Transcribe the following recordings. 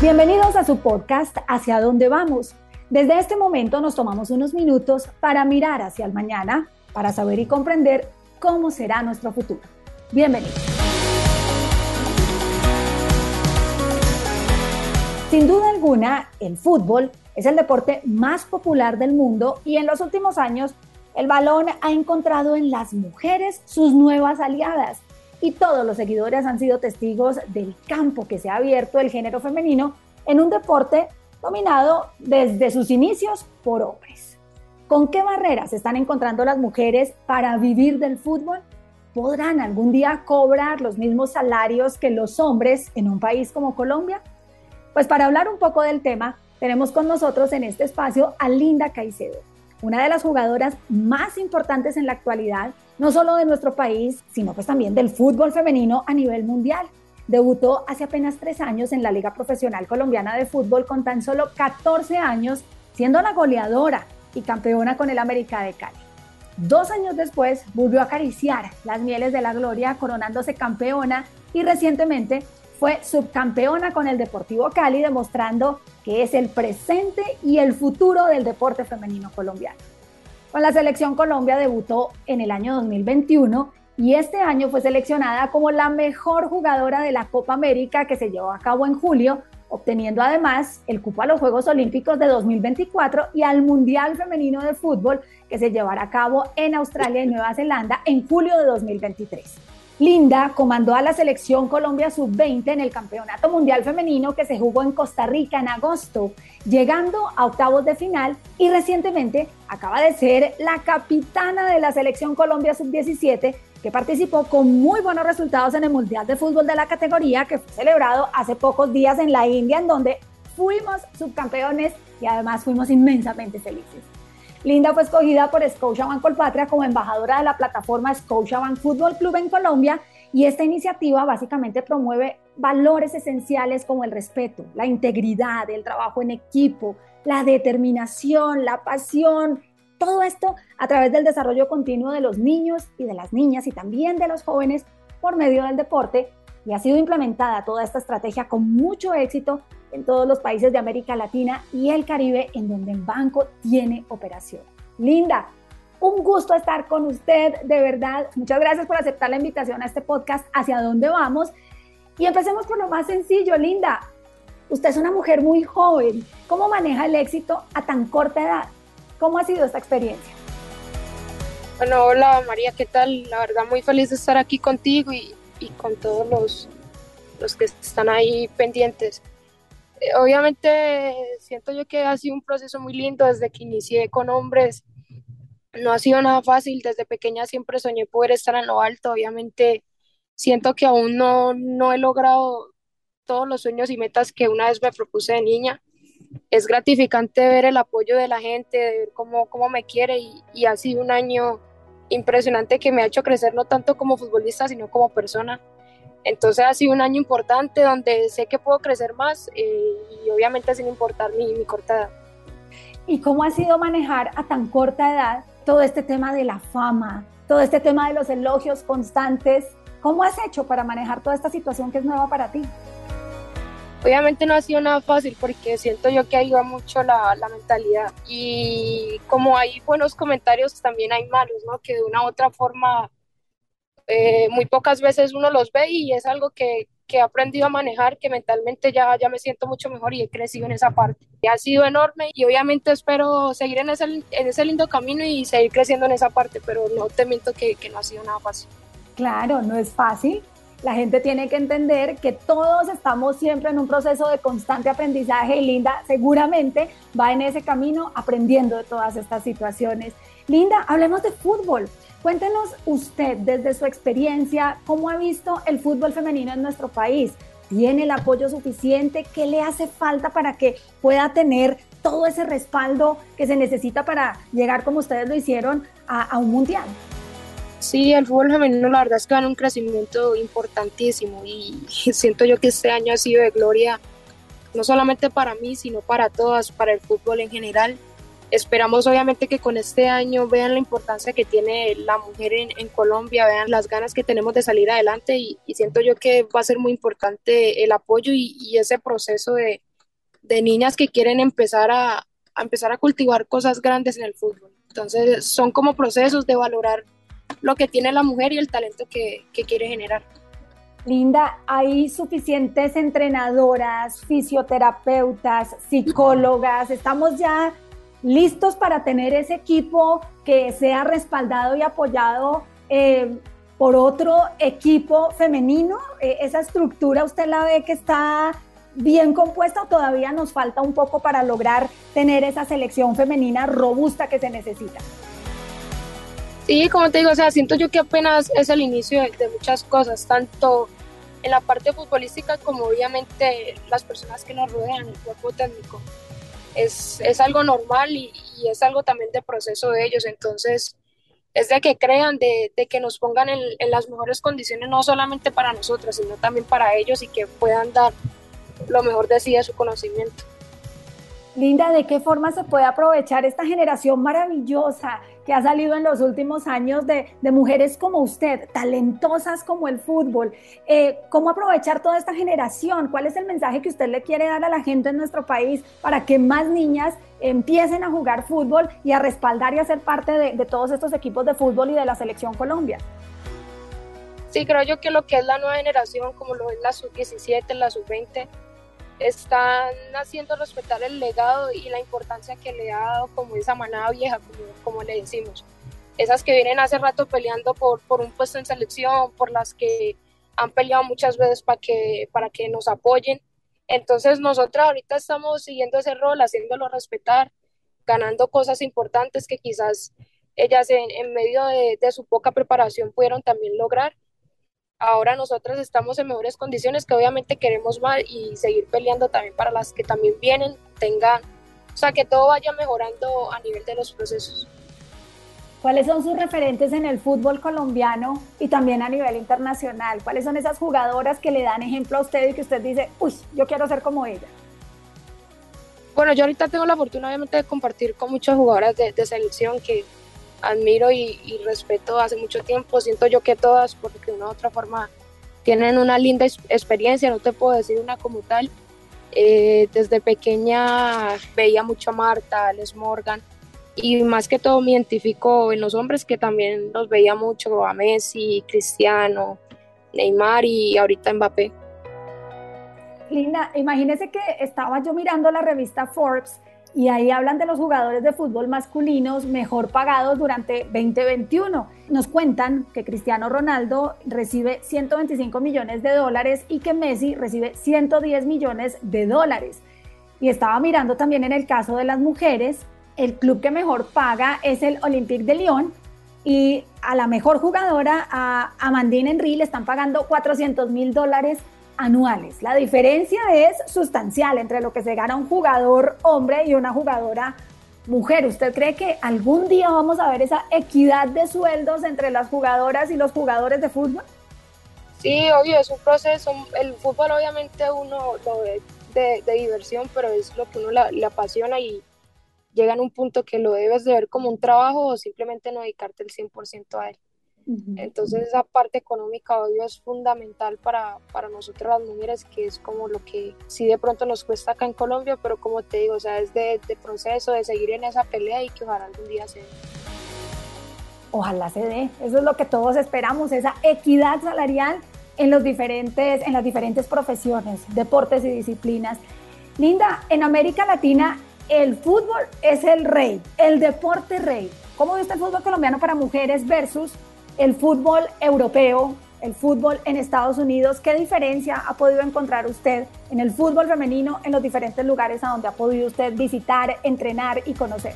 Bienvenidos a su podcast Hacia dónde vamos. Desde este momento nos tomamos unos minutos para mirar hacia el mañana, para saber y comprender cómo será nuestro futuro. Bienvenidos. Sin duda alguna, el fútbol es el deporte más popular del mundo y en los últimos años el balón ha encontrado en las mujeres sus nuevas aliadas y todos los seguidores han sido testigos del campo que se ha abierto el género femenino en un deporte dominado desde sus inicios por hombres. ¿Con qué barreras están encontrando las mujeres para vivir del fútbol? ¿Podrán algún día cobrar los mismos salarios que los hombres en un país como Colombia? Pues para hablar un poco del tema, tenemos con nosotros en este espacio a Linda Caicedo, una de las jugadoras más importantes en la actualidad, no solo de nuestro país, sino pues también del fútbol femenino a nivel mundial. Debutó hace apenas tres años en la Liga Profesional Colombiana de Fútbol con tan solo 14 años, siendo la goleadora y campeona con el América de Cali. Dos años después volvió a acariciar las mieles de la gloria, coronándose campeona y recientemente fue subcampeona con el Deportivo Cali, demostrando que es el presente y el futuro del deporte femenino colombiano. Con la selección Colombia debutó en el año 2021 y este año fue seleccionada como la mejor jugadora de la Copa América que se llevó a cabo en julio, obteniendo además el cupo a los Juegos Olímpicos de 2024 y al Mundial Femenino de Fútbol que se llevará a cabo en Australia y Nueva Zelanda en julio de 2023. Linda comandó a la selección Colombia Sub-20 en el Campeonato Mundial Femenino que se jugó en Costa Rica en agosto, llegando a octavos de final y recientemente acaba de ser la capitana de la selección Colombia Sub-17 que participó con muy buenos resultados en el Mundial de Fútbol de la categoría que fue celebrado hace pocos días en la India en donde fuimos subcampeones y además fuimos inmensamente felices. Linda fue escogida por Scotiabank Colpatria como embajadora de la plataforma Scotiabank Fútbol Club en Colombia y esta iniciativa básicamente promueve valores esenciales como el respeto, la integridad, el trabajo en equipo, la determinación, la pasión, todo esto a través del desarrollo continuo de los niños y de las niñas y también de los jóvenes por medio del deporte y ha sido implementada toda esta estrategia con mucho éxito en todos los países de América Latina y el Caribe en donde el banco tiene operación. Linda, un gusto estar con usted, de verdad. Muchas gracias por aceptar la invitación a este podcast Hacia dónde vamos. Y empecemos por lo más sencillo, Linda. Usted es una mujer muy joven. ¿Cómo maneja el éxito a tan corta edad? ¿Cómo ha sido esta experiencia? Bueno, hola María, ¿qué tal? La verdad muy feliz de estar aquí contigo y, y con todos los, los que están ahí pendientes obviamente siento yo que ha sido un proceso muy lindo desde que inicié con hombres. No ha sido nada fácil, desde pequeña siempre soñé poder estar en lo alto. Obviamente siento que aún no, no he logrado todos los sueños y metas que una vez me propuse de niña. Es gratificante ver el apoyo de la gente, de ver cómo, cómo me quiere y, y ha sido un año impresionante que me ha hecho crecer no tanto como futbolista, sino como persona. Entonces ha sido un año importante donde sé que puedo crecer más eh, y obviamente sin importar mi, mi corta edad. ¿Y cómo ha sido manejar a tan corta edad todo este tema de la fama, todo este tema de los elogios constantes? ¿Cómo has hecho para manejar toda esta situación que es nueva para ti? Obviamente no ha sido nada fácil porque siento yo que ayuda mucho la, la mentalidad y como hay buenos comentarios también hay malos, ¿no? Que de una u otra forma eh, muy pocas veces uno los ve y es algo que, que, he aprendido a manejar, que mentalmente ya, ya me siento mucho mejor y he crecido en esa parte. Ha sido enorme y obviamente espero seguir en ese, en ese lindo camino y seguir creciendo en esa parte, pero no te miento que, que no ha sido nada fácil. Claro, no es fácil. La gente tiene que entender que todos estamos siempre en un proceso de constante aprendizaje y Linda seguramente va en ese camino aprendiendo de todas estas situaciones. Linda, hablemos de fútbol. Cuéntenos usted desde su experiencia, ¿cómo ha visto el fútbol femenino en nuestro país? ¿Tiene el apoyo suficiente? ¿Qué le hace falta para que pueda tener todo ese respaldo que se necesita para llegar, como ustedes lo hicieron, a, un mundial? Sí, el fútbol femenino la verdad es que va en un crecimiento importantísimo y siento yo que este año ha sido de gloria, no solamente para mí, sino para todas, para el fútbol en general. Esperamos obviamente que con este año vean la importancia que tiene la mujer en, Colombia, vean las ganas que tenemos de salir adelante y, siento yo que va a ser muy importante el apoyo y, ese proceso de, de niñas que quieren empezar a, empezar a cultivar cosas grandes en el fútbol. Entonces son como procesos de valorar lo que tiene la mujer y el talento que, que quiere generar. Linda, hay suficientes entrenadoras, fisioterapeutas, psicólogas. Estamos ya listos para tener ese equipo que sea respaldado y apoyado eh, por otro equipo femenino. Eh, esa estructura, ¿usted la ve que está bien compuesta o todavía nos falta un poco para lograr tener esa selección femenina robusta que se necesita? Sí, como te digo, o sea, siento yo que apenas es el inicio de, muchas cosas, tanto en la parte futbolística como obviamente las personas que nos rodean, el cuerpo técnico. Es, es algo normal y, es algo también de proceso de ellos, entonces es de que crean, de, de que nos pongan en, en, las mejores condiciones, no solamente para nosotros, sino también para ellos y que puedan dar lo mejor de sí de su conocimiento. Linda, ¿de qué forma se puede aprovechar esta generación maravillosa que ha salido en los últimos años de, mujeres como usted, talentosas como el fútbol? Eh, ¿Cómo aprovechar toda esta generación? ¿Cuál es el mensaje que usted le quiere dar a la gente en nuestro país para que más niñas empiecen a jugar fútbol y a respaldar y a ser parte de, de todos estos equipos de fútbol y de la selección Colombia? Sí, creo yo que lo que es la nueva generación, como lo es la sub-17, la sub-20, están haciendo respetar el legado y la importancia que le ha dado como esa manada vieja, como, como le decimos. Esas que vienen hace rato peleando por, por un puesto en selección, por las que han peleado muchas veces para que, para que nos apoyen. Entonces nosotros ahorita estamos siguiendo ese rol, haciéndolo respetar, ganando cosas importantes que quizás ellas en, en medio de, de su poca preparación pudieron también lograr ahora nosotras estamos en mejores condiciones que obviamente queremos más y seguir peleando también para las que también vienen, tengan, o sea, que todo vaya mejorando a nivel de los procesos. ¿Cuáles son sus referentes en el fútbol colombiano y también a nivel internacional? ¿Cuáles son esas jugadoras que le dan ejemplo a usted y que usted dice, uy, yo quiero ser como ella? Bueno, yo ahorita tengo la oportunidad obviamente de compartir con muchas jugadoras de, de selección que admiro y, respeto hace mucho tiempo. Siento yo que todas, porque de una u otra forma tienen una linda experiencia, no te puedo decir una como tal. Eh, desde pequeña veía mucho a Marta, a Les Morgan, y más que todo me identifico en los hombres que también los veía mucho, a Messi, Cristiano, Neymar y ahorita Mbappé. Linda, imagínese que estaba yo mirando la revista Forbes y ahí hablan de los jugadores de fútbol masculinos mejor pagados durante 2021. Nos cuentan que Cristiano Ronaldo recibe 125 millones de dólares y que Messi recibe 110 millones de dólares. Y estaba mirando también en el caso de las mujeres, el club que mejor paga es el Olympique de Lyon y a la mejor jugadora, a Amandine Henry, le están pagando 400 mil dólares anuales. La diferencia es sustancial entre lo que se gana un jugador hombre y una jugadora mujer. ¿Usted cree que algún día vamos a ver esa equidad de sueldos entre las jugadoras y los jugadores de fútbol? Sí, obvio, es un proceso. El fútbol obviamente uno lo ve de, diversión, pero es lo que uno le apasiona y llega en un punto que lo debes de ver como un trabajo o simplemente no dedicarte el 100% a él. Entonces esa parte económica obvio es fundamental para, para nosotros las mujeres, que es como lo que sí de pronto nos cuesta acá en Colombia, pero como te digo, o sea, es de, de proceso, de seguir en esa pelea y que ojalá algún día se dé. Ojalá se dé, eso es lo que todos esperamos, esa equidad salarial en, los diferentes, en las diferentes profesiones, deportes y disciplinas. Linda, en América Latina el fútbol es el rey, el deporte rey. ¿Cómo ve usted el fútbol colombiano para mujeres versus el fútbol europeo, el fútbol en Estados Unidos, ¿qué diferencia ha podido encontrar usted en el fútbol femenino en los diferentes lugares a donde ha podido usted visitar, entrenar y conocer?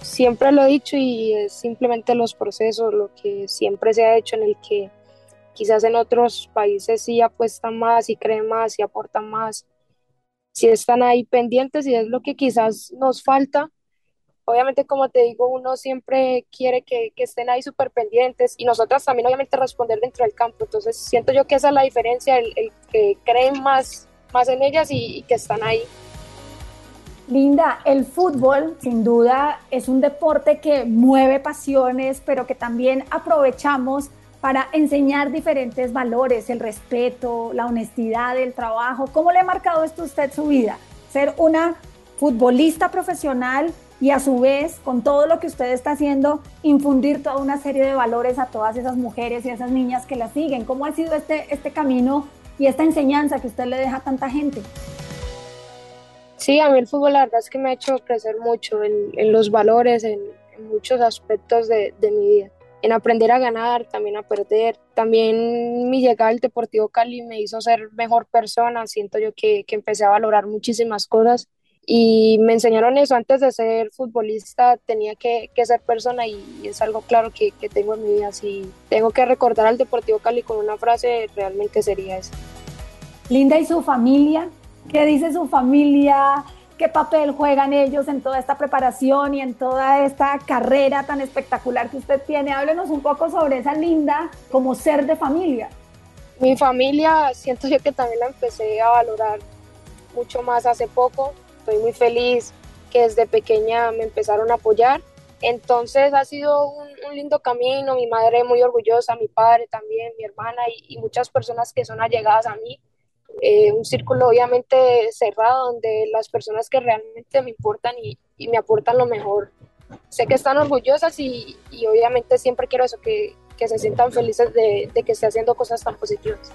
Siempre lo he dicho y es simplemente los procesos, lo que siempre se ha hecho en el que quizás en otros países sí apuestan más y creen más y aportan más, si están ahí pendientes y es lo que quizás nos falta obviamente como te digo, uno siempre quiere que, que estén ahí súper pendientes y nosotras también obviamente responder dentro del campo. Entonces siento yo que esa es la diferencia, el, que creen más, más en ellas y, y que están ahí. Linda, el fútbol sin duda es un deporte que mueve pasiones, pero que también aprovechamos para enseñar diferentes valores, el respeto, la honestidad, el trabajo. ¿Cómo le ha marcado esto a usted su vida? ser una futbolista profesional y a su vez, con todo lo que usted está haciendo, infundir toda una serie de valores a todas esas mujeres y esas niñas que la siguen. ¿Cómo ha sido este, este camino y esta enseñanza que usted le deja a tanta gente? Sí, a mí el fútbol la verdad es que me ha hecho crecer mucho en, los valores, en, muchos aspectos de, de, mi vida, en aprender a ganar, también a perder. También mi llegada al Deportivo Cali me hizo ser mejor persona, siento yo que, que empecé a valorar muchísimas cosas y me enseñaron eso. Antes de ser futbolista tenía que, que ser persona y, es algo claro que, que, tengo en mi vida si tengo que recordar al Deportivo Cali con una frase realmente sería esa Linda y su familia qué dice su familia qué papel juegan ellos en toda esta preparación y en toda esta carrera tan espectacular que usted tiene háblenos un poco sobre esa Linda como ser de familia. Mi familia siento yo que también la empecé a valorar mucho más hace poco estoy muy feliz que desde pequeña me empezaron a apoyar. Entonces ha sido un, lindo camino, mi madre muy orgullosa, mi padre también, mi hermana y, muchas personas que son allegadas a mí. Eh, un círculo obviamente cerrado donde las personas que realmente me importan y, me aportan lo mejor, sé que están orgullosas y, obviamente siempre quiero eso, que, que se sientan felices de, de que esté haciendo cosas tan positivas.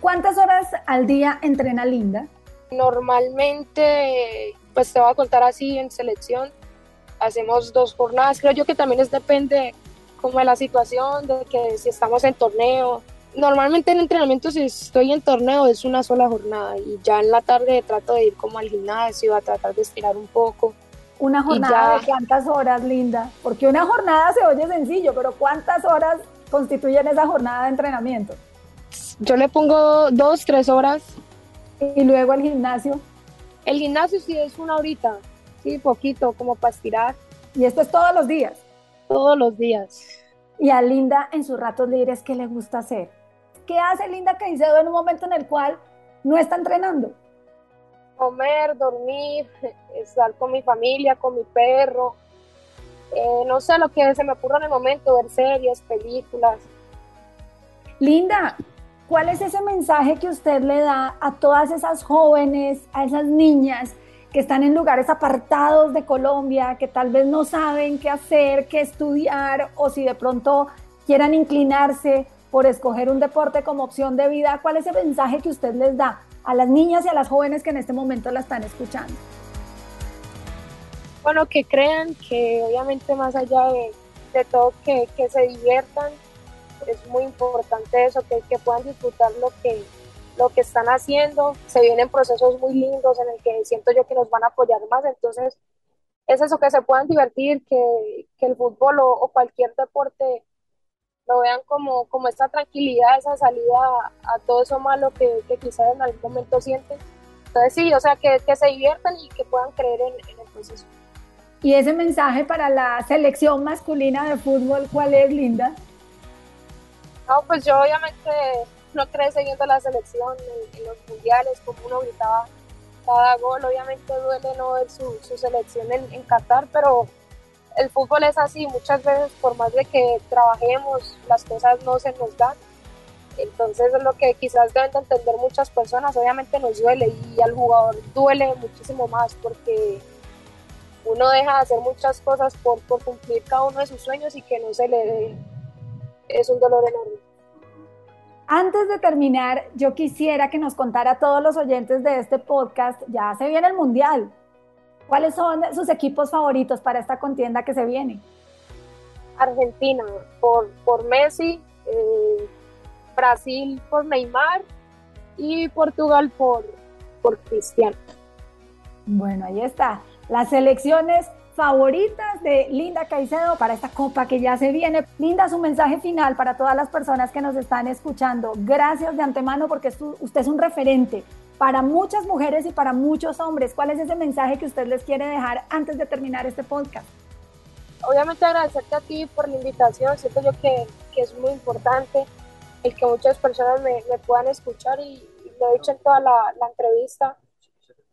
¿Cuántas horas al día entrena Linda? Normalmente, pues te voy a contar así en selección, hacemos dos jornadas, creo yo que también es depende como de la situación, de que si estamos en torneo. Normalmente en entrenamiento si estoy en torneo es una sola jornada y ya en la tarde trato de ir como al gimnasio a tratar de estirar un poco. Una jornada de cuántas horas, Linda? Porque una jornada se oye sencillo, pero ¿cuántas horas constituyen esa jornada de entrenamiento? Yo le pongo dos, tres horas y luego el gimnasio. El gimnasio sí es una horita, sí, poquito, como para estirar. ¿Y esto es todos los días? Todos los días. ¿Y a Linda en sus ratos libres qué le gusta hacer? ¿Qué hace Linda Caicedo en un momento en el cual no está entrenando? Comer, dormir, estar con mi familia, con mi perro. Eh, no sé lo que se me ocurra en el momento, ver series, películas. Linda, ¿Cuál es ese mensaje que usted le da a todas esas jóvenes, a esas niñas que están en lugares apartados de Colombia, que tal vez no saben qué hacer, qué estudiar o si de pronto quieran inclinarse por escoger un deporte como opción de vida? ¿Cuál es el mensaje que usted les da a las niñas y a las jóvenes que en este momento la están escuchando? Bueno, que crean que obviamente más allá de, todo, que, que se diviertan, es muy importante eso, que, que puedan disfrutar lo que, lo que están haciendo. Se vienen procesos muy lindos en el que siento yo que nos van a apoyar más. Entonces, es eso, que se puedan divertir, que, que el fútbol o, cualquier deporte lo vean como, como esta tranquilidad, esa salida a, todo eso malo que, que, quizás en algún momento sienten. Entonces, sí, o sea, que, que se diviertan y que puedan creer en, en el proceso. ¿Y ese mensaje para la selección masculina de fútbol, cuál es, Linda? No, pues yo obviamente no crecí viendo la selección en, los mundiales, como uno gritaba cada gol. Obviamente duele no ver su, selección en, Qatar, pero el fútbol es así. Muchas veces, por más de que trabajemos, las cosas no se nos dan. Entonces es lo que quizás deben de entender muchas personas. Obviamente nos duele y al jugador duele muchísimo más porque uno deja de hacer muchas cosas por, por cumplir cada uno de sus sueños y que no se le dé es un dolor enorme. Antes de terminar, yo quisiera que nos contara a todos los oyentes de este podcast, ya se viene el Mundial. ¿Cuáles son sus equipos favoritos para esta contienda que se viene? Argentina por, por Messi, eh, Brasil por Neymar y Portugal por, por Cristiano. Bueno, ahí está. Las selecciones favoritas de Linda Caicedo para esta copa que ya se viene. Linda, su mensaje final para todas las personas que nos están escuchando. Gracias de antemano porque usted es un referente para muchas mujeres y para muchos hombres. ¿Cuál es ese mensaje que usted les quiere dejar antes de terminar este podcast? Obviamente agradecerte a ti por la invitación. Siento yo que, que es muy importante el que muchas personas me, me puedan escuchar y, lo he dicho en toda la, la entrevista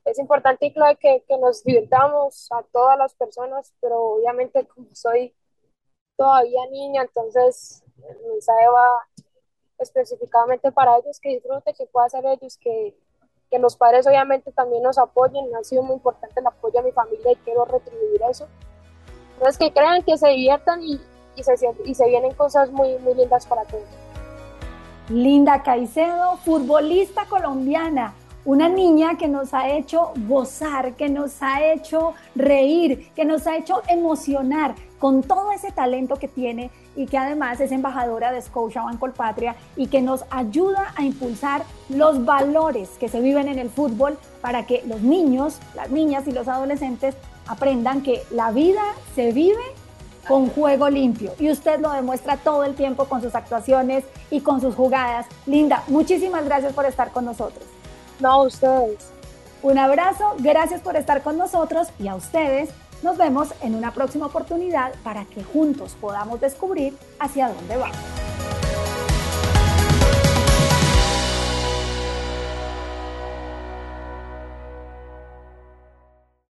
es importante que, que nos divirtamos a todas las personas, pero obviamente como soy todavía niña, entonces el mensaje va específicamente para ellos, que disfruten, que pueda ser ellos, que, que los padres obviamente también nos apoyen, ha sido muy importante el apoyo a mi familia y quiero retribuir eso. Entonces que crean, que se diviertan y, y, se, y se vienen cosas muy, muy lindas para todos. Linda Caicedo, futbolista colombiana, una niña que nos ha hecho gozar, que nos ha hecho reír, que nos ha hecho emocionar con todo ese talento que tiene y que además es embajadora de Scotiabank Colpatria y que nos ayuda a impulsar los valores que se viven en el fútbol para que los niños, las niñas y los adolescentes aprendan que la vida se vive con juego limpio. Y usted lo demuestra todo el tiempo con sus actuaciones y con sus jugadas. Linda, muchísimas gracias por estar con nosotros. No, a ustedes. Un abrazo, gracias por estar con nosotros y a ustedes nos vemos en una próxima oportunidad para que juntos podamos descubrir hacia dónde vamos.